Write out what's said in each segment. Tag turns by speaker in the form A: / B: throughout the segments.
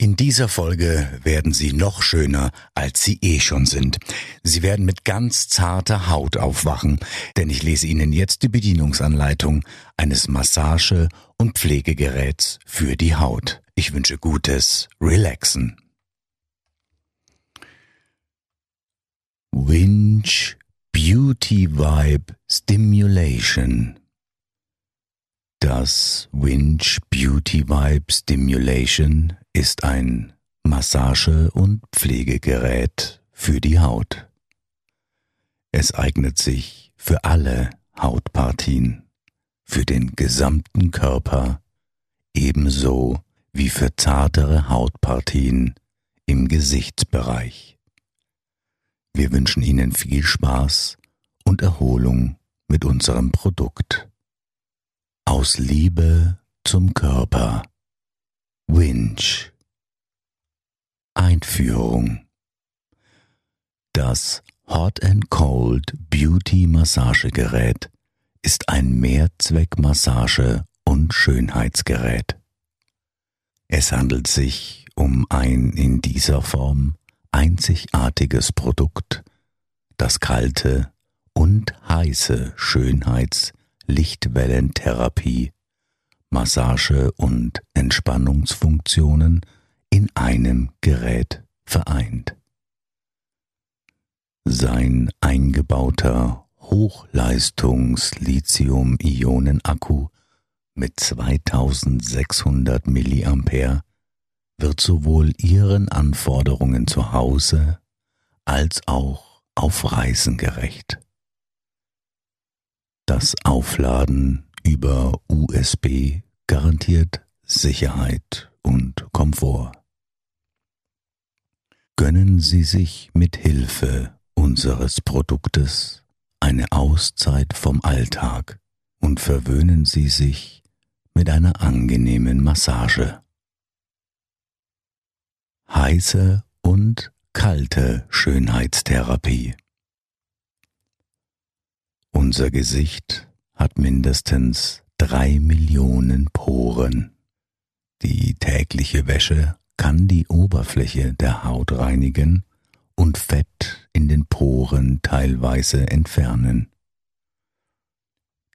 A: In dieser Folge werden Sie noch schöner, als Sie eh schon sind. Sie werden mit ganz zarter Haut aufwachen, denn ich lese Ihnen jetzt die Bedienungsanleitung eines Massage- und Pflegegeräts für die Haut. Ich wünsche gutes Relaxen. Winch Beauty Vibe Stimulation Das Winch Beauty Vibe Stimulation ist ein Massage- und Pflegegerät für die Haut. Es eignet sich für alle Hautpartien, für den gesamten Körper, ebenso wie für zartere Hautpartien im Gesichtsbereich. Wir wünschen Ihnen viel Spaß und Erholung mit unserem Produkt. Aus Liebe zum Körper Winch Einführung Das Hot and Cold Beauty Massagegerät ist ein Mehrzweckmassage- und Schönheitsgerät. Es handelt sich um ein in dieser Form einzigartiges Produkt, das kalte und heiße Schönheits-Lichtwellentherapie Massage- und Entspannungsfunktionen in einem Gerät vereint. Sein eingebauter Hochleistungs-Lithium-Ionen-Akku mit 2600 mA wird sowohl Ihren Anforderungen zu Hause als auch auf Reisen gerecht. Das Aufladen über USB garantiert Sicherheit und Komfort. Gönnen Sie sich mit Hilfe unseres Produktes eine Auszeit vom Alltag und verwöhnen Sie sich mit einer angenehmen Massage. Heiße und kalte Schönheitstherapie. Unser Gesicht hat mindestens drei Millionen Poren. Die tägliche Wäsche kann die Oberfläche der Haut reinigen und Fett in den Poren teilweise entfernen.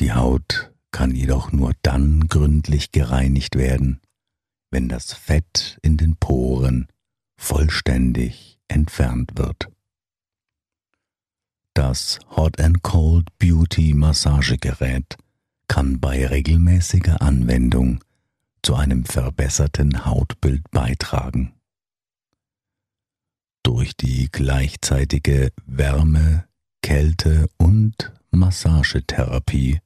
A: Die Haut kann jedoch nur dann gründlich gereinigt werden, wenn das Fett in den Poren vollständig entfernt wird. Das Hot and Cold Beauty Massagegerät kann bei regelmäßiger Anwendung zu einem verbesserten Hautbild beitragen. Durch die gleichzeitige Wärme, Kälte und Massagetherapie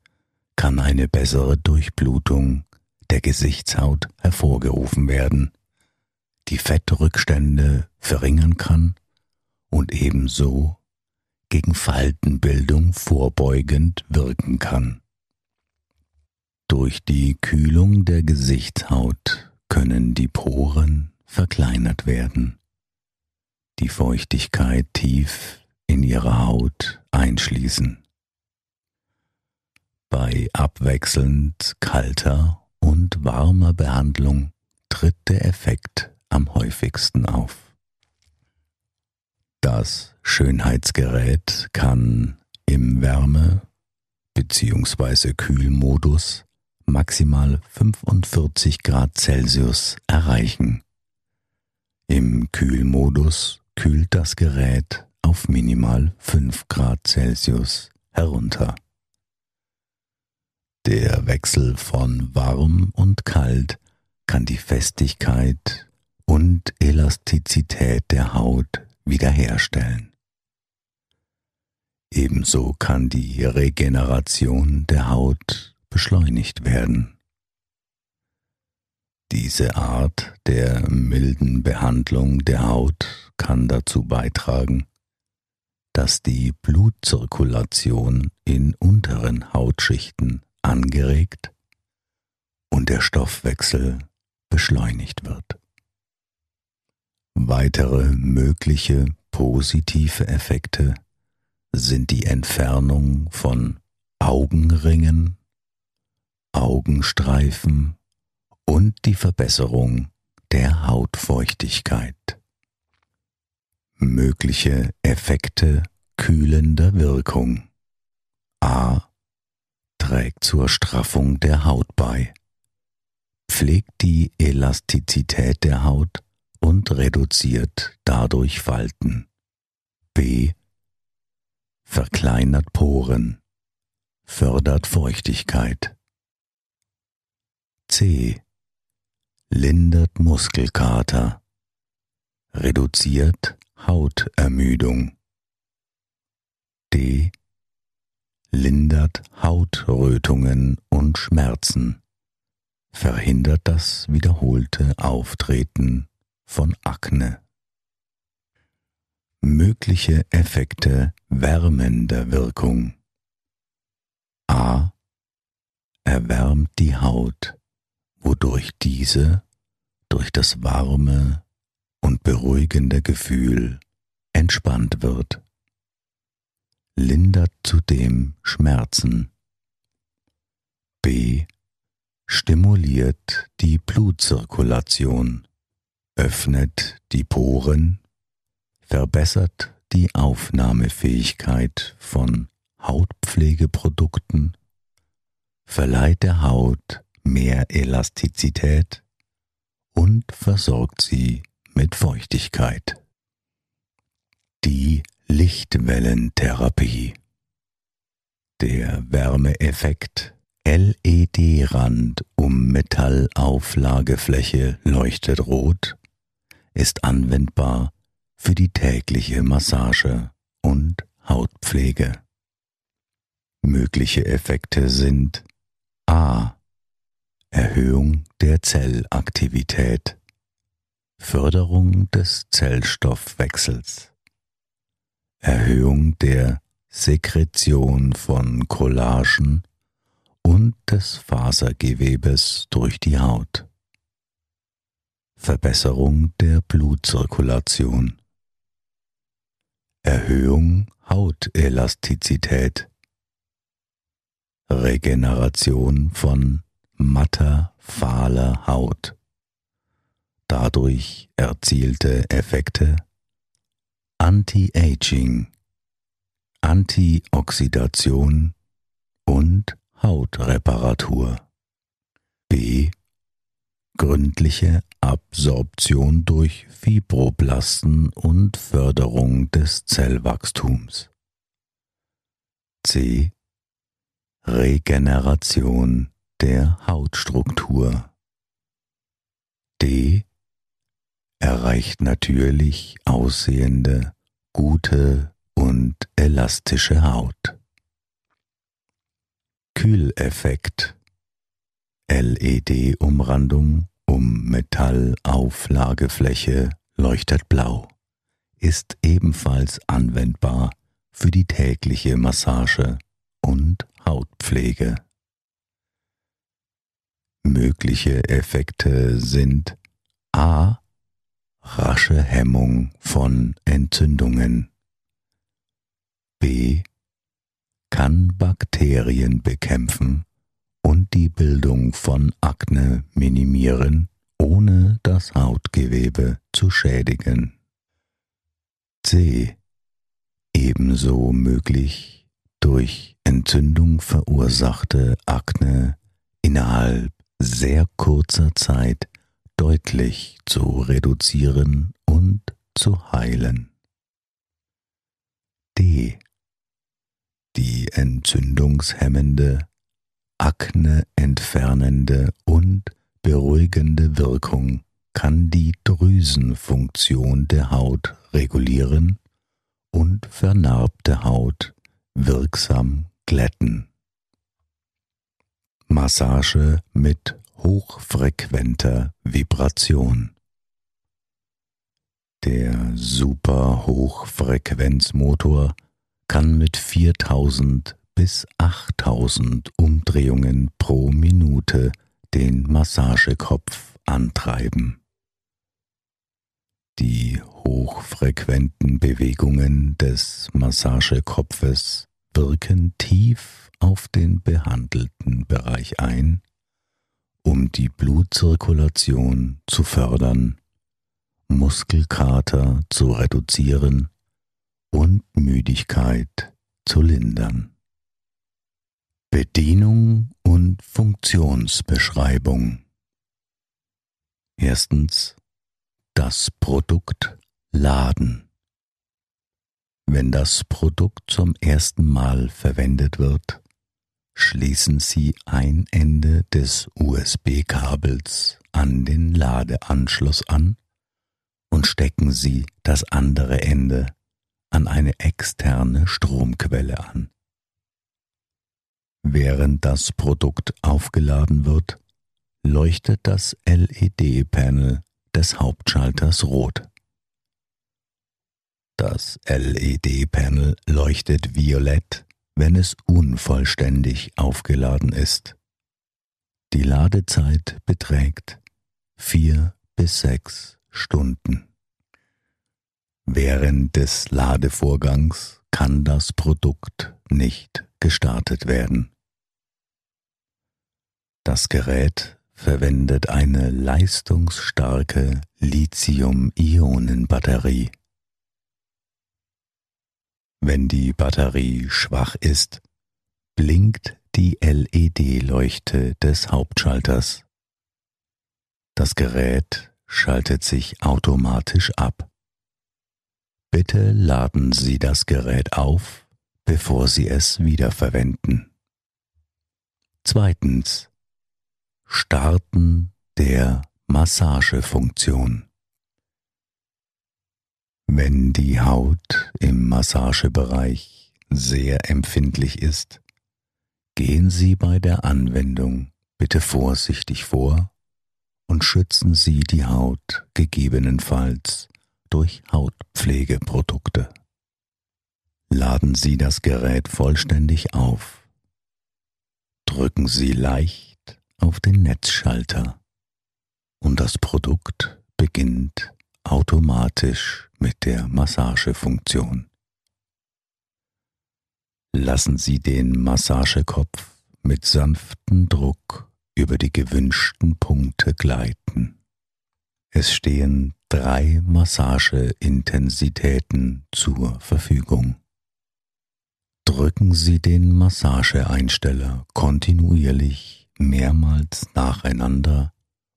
A: kann eine bessere Durchblutung der Gesichtshaut hervorgerufen werden, die Fettrückstände verringern kann und ebenso gegen Faltenbildung vorbeugend wirken kann. Durch die Kühlung der Gesichtshaut können die Poren verkleinert werden, die Feuchtigkeit tief in ihre Haut einschließen. Bei abwechselnd kalter und warmer Behandlung tritt der Effekt am häufigsten auf. Das Schönheitsgerät kann im Wärme- bzw. Kühlmodus maximal 45 Grad Celsius erreichen. Im Kühlmodus kühlt das Gerät auf minimal 5 Grad Celsius herunter. Der Wechsel von warm und kalt kann die Festigkeit und Elastizität der Haut wiederherstellen. Ebenso kann die Regeneration der Haut beschleunigt werden. Diese Art der milden Behandlung der Haut kann dazu beitragen, dass die Blutzirkulation in unteren Hautschichten angeregt und der Stoffwechsel beschleunigt wird. Weitere mögliche positive Effekte sind die Entfernung von Augenringen, Augenstreifen und die Verbesserung der Hautfeuchtigkeit. Mögliche Effekte kühlender Wirkung. A. Trägt zur Straffung der Haut bei. Pflegt die Elastizität der Haut und reduziert dadurch Falten. B. Verkleinert Poren. Fördert Feuchtigkeit. C. Lindert Muskelkater. Reduziert Hautermüdung. D. Lindert Hautrötungen und Schmerzen. Verhindert das wiederholte Auftreten von Akne. Mögliche Effekte wärmender Wirkung. A. Erwärmt die Haut, wodurch diese durch das warme und beruhigende Gefühl entspannt wird. Lindert zudem Schmerzen. B. Stimuliert die Blutzirkulation öffnet die Poren, verbessert die Aufnahmefähigkeit von Hautpflegeprodukten, verleiht der Haut mehr Elastizität und versorgt sie mit Feuchtigkeit. Die Lichtwellentherapie. Der Wärmeeffekt LED-Rand um Metallauflagefläche leuchtet rot ist anwendbar für die tägliche Massage und Hautpflege. Mögliche Effekte sind a. Erhöhung der Zellaktivität, Förderung des Zellstoffwechsels, Erhöhung der Sekretion von Collagen und des Fasergewebes durch die Haut. Verbesserung der Blutzirkulation, Erhöhung Hautelastizität, Regeneration von matter, fahler Haut, dadurch erzielte Effekte, Anti-Aging, Antioxidation und Hautreparatur. B. Gründliche Absorption durch Fibroblasten und Förderung des Zellwachstums. C. Regeneration der Hautstruktur. D. Erreicht natürlich aussehende, gute und elastische Haut. Kühleffekt LED-Umrandung um Metallauflagefläche leuchtet blau, ist ebenfalls anwendbar für die tägliche Massage und Hautpflege. Mögliche Effekte sind a. rasche Hemmung von Entzündungen b. kann Bakterien bekämpfen und die Bildung von Akne minimieren, das Hautgewebe zu schädigen. C. Ebenso möglich durch Entzündung verursachte Akne innerhalb sehr kurzer Zeit deutlich zu reduzieren und zu heilen. D. Die entzündungshemmende Akne entfernende und beruhigende Wirkung kann die Drüsenfunktion der Haut regulieren und vernarbte Haut wirksam glätten. Massage mit hochfrequenter Vibration. Der Superhochfrequenzmotor kann mit 4000 bis 8000 Umdrehungen pro Minute den Massagekopf antreiben. Die hochfrequenten Bewegungen des Massagekopfes wirken tief auf den behandelten Bereich ein, um die Blutzirkulation zu fördern, Muskelkater zu reduzieren und Müdigkeit zu lindern. Bedienung und Funktionsbeschreibung Erstens das Produkt laden. Wenn das Produkt zum ersten Mal verwendet wird, schließen Sie ein Ende des USB-Kabels an den Ladeanschluss an und stecken Sie das andere Ende an eine externe Stromquelle an. Während das Produkt aufgeladen wird, leuchtet das LED-Panel des Hauptschalters rot. Das LED-Panel leuchtet violett, wenn es unvollständig aufgeladen ist. Die Ladezeit beträgt vier bis sechs Stunden. Während des Ladevorgangs kann das Produkt nicht gestartet werden. Das Gerät verwendet eine leistungsstarke Lithium-Ionen-Batterie. Wenn die Batterie schwach ist, blinkt die LED-Leuchte des Hauptschalters. Das Gerät schaltet sich automatisch ab. Bitte laden Sie das Gerät auf, bevor Sie es wiederverwenden. Zweitens. Starten der Massagefunktion. Wenn die Haut im Massagebereich sehr empfindlich ist, gehen Sie bei der Anwendung bitte vorsichtig vor und schützen Sie die Haut gegebenenfalls durch Hautpflegeprodukte. Laden Sie das Gerät vollständig auf. Drücken Sie leicht auf den Netzschalter und das Produkt beginnt automatisch mit der Massagefunktion. Lassen Sie den Massagekopf mit sanftem Druck über die gewünschten Punkte gleiten. Es stehen drei Massageintensitäten zur Verfügung. Drücken Sie den Massageeinsteller kontinuierlich mehrmals nacheinander,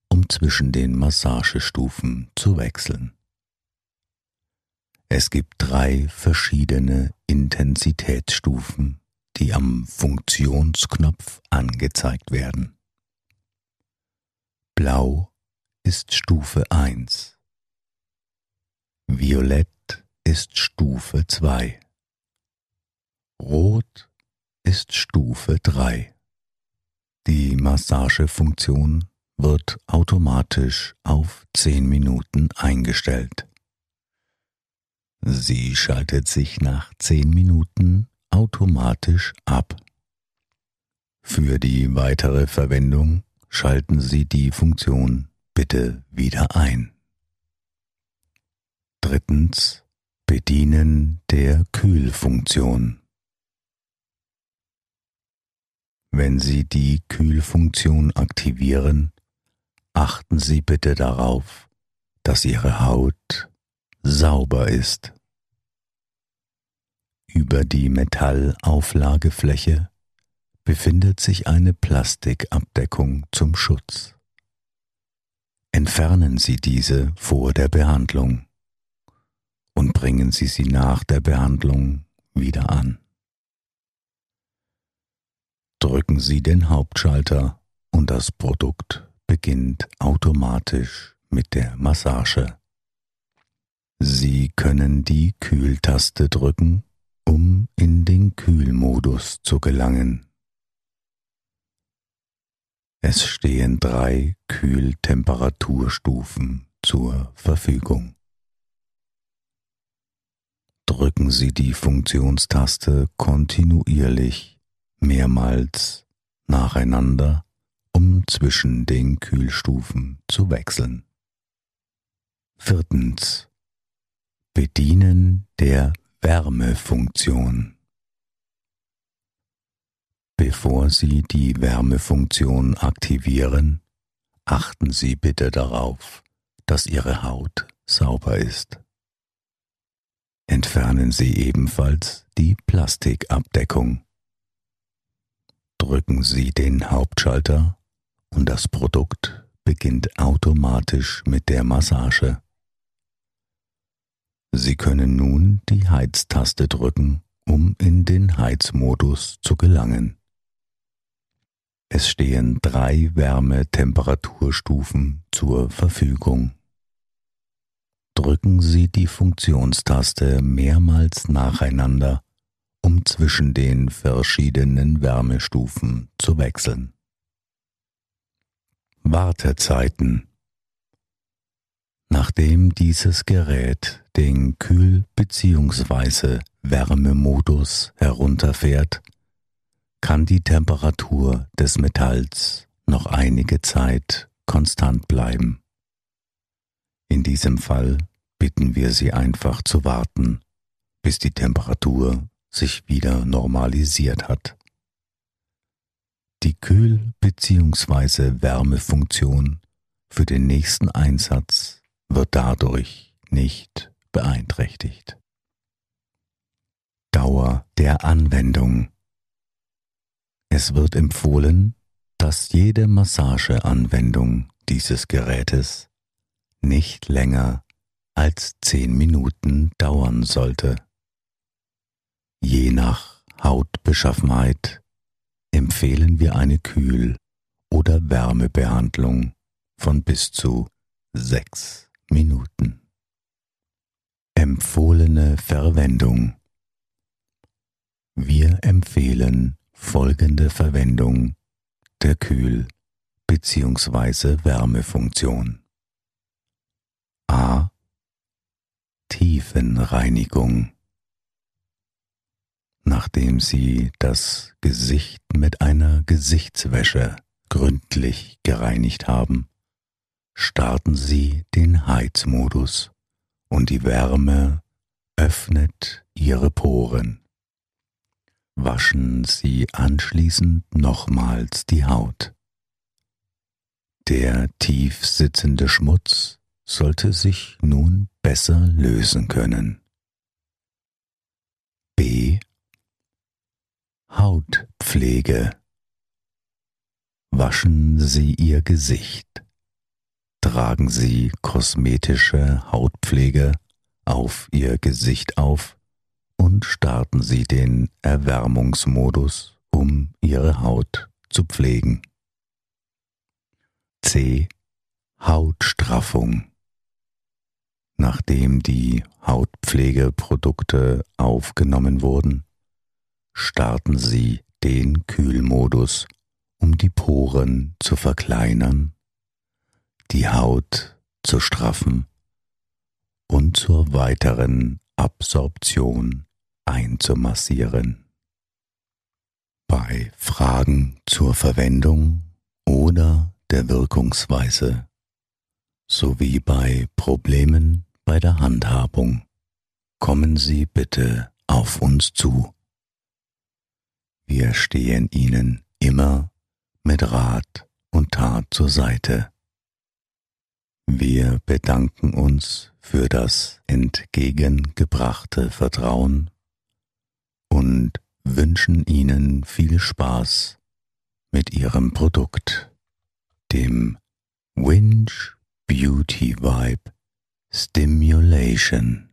A: um zwischen den Massagestufen zu wechseln. Es gibt drei verschiedene Intensitätsstufen, die am Funktionsknopf angezeigt werden. Blau ist Stufe 1. Violett ist Stufe 2. Rot ist Stufe 3. Die Massagefunktion wird automatisch auf 10 Minuten eingestellt. Sie schaltet sich nach 10 Minuten automatisch ab. Für die weitere Verwendung schalten Sie die Funktion bitte wieder ein. Drittens Bedienen der Kühlfunktion. Wenn Sie die Kühlfunktion aktivieren, achten Sie bitte darauf, dass Ihre Haut sauber ist. Über die Metallauflagefläche befindet sich eine Plastikabdeckung zum Schutz. Entfernen Sie diese vor der Behandlung und bringen Sie sie nach der Behandlung wieder an drücken Sie den Hauptschalter und das Produkt beginnt automatisch mit der Massage. Sie können die Kühltaste drücken, um in den Kühlmodus zu gelangen. Es stehen drei Kühltemperaturstufen zur Verfügung. drücken Sie die Funktionstaste kontinuierlich mehrmals nacheinander, um zwischen den Kühlstufen zu wechseln. Viertens. Bedienen der Wärmefunktion. Bevor Sie die Wärmefunktion aktivieren, achten Sie bitte darauf, dass Ihre Haut sauber ist. Entfernen Sie ebenfalls die Plastikabdeckung. Drücken Sie den Hauptschalter und das Produkt beginnt automatisch mit der Massage. Sie können nun die Heiztaste drücken, um in den Heizmodus zu gelangen. Es stehen drei Wärmetemperaturstufen zur Verfügung. Drücken Sie die Funktionstaste mehrmals nacheinander, um zwischen den verschiedenen Wärmestufen zu wechseln. Wartezeiten Nachdem dieses Gerät den Kühl- bzw. Wärmemodus herunterfährt, kann die Temperatur des Metalls noch einige Zeit konstant bleiben. In diesem Fall bitten wir Sie einfach zu warten, bis die Temperatur sich wieder normalisiert hat. Die Kühl- bzw. Wärmefunktion für den nächsten Einsatz wird dadurch nicht beeinträchtigt. Dauer der Anwendung es wird empfohlen, dass jede Massageanwendung dieses Gerätes nicht länger als zehn Minuten dauern sollte. Je nach Hautbeschaffenheit empfehlen wir eine Kühl- oder Wärmebehandlung von bis zu sechs Minuten. Empfohlene Verwendung Wir empfehlen folgende Verwendung der Kühl- bzw. Wärmefunktion. A. Tiefenreinigung. Nachdem Sie das Gesicht mit einer Gesichtswäsche gründlich gereinigt haben, starten Sie den Heizmodus und die Wärme öffnet Ihre Poren waschen Sie anschließend nochmals die Haut. Der tief sitzende Schmutz sollte sich nun besser lösen können. B. Hautpflege. Waschen Sie Ihr Gesicht. Tragen Sie kosmetische Hautpflege auf Ihr Gesicht auf und starten Sie den Erwärmungsmodus, um Ihre Haut zu pflegen. C. Hautstraffung. Nachdem die Hautpflegeprodukte aufgenommen wurden, starten Sie den Kühlmodus, um die Poren zu verkleinern, die Haut zu straffen und zur weiteren Absorption einzumassieren. Bei Fragen zur Verwendung oder der Wirkungsweise sowie bei Problemen bei der Handhabung kommen Sie bitte auf uns zu. Wir stehen Ihnen immer mit Rat und Tat zur Seite. Wir bedanken uns für das entgegengebrachte Vertrauen und wünschen Ihnen viel Spaß mit Ihrem Produkt, dem Winch Beauty Vibe Stimulation.